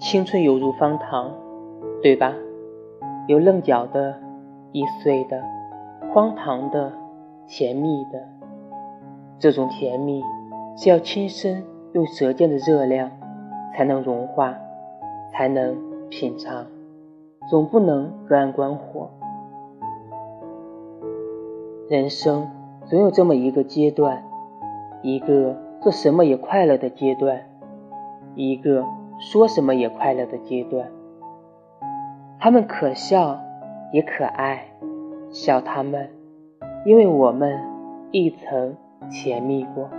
青春犹如方糖，对吧？有棱角的、易碎的、荒唐的、甜蜜的。这种甜蜜是要亲身用舌尖的热量才能融化，才能品尝，总不能隔岸观火。人生总有这么一个阶段，一个做什么也快乐的阶段，一个。说什么也快乐的阶段，他们可笑也可爱，笑他们，因为我们亦曾甜蜜过。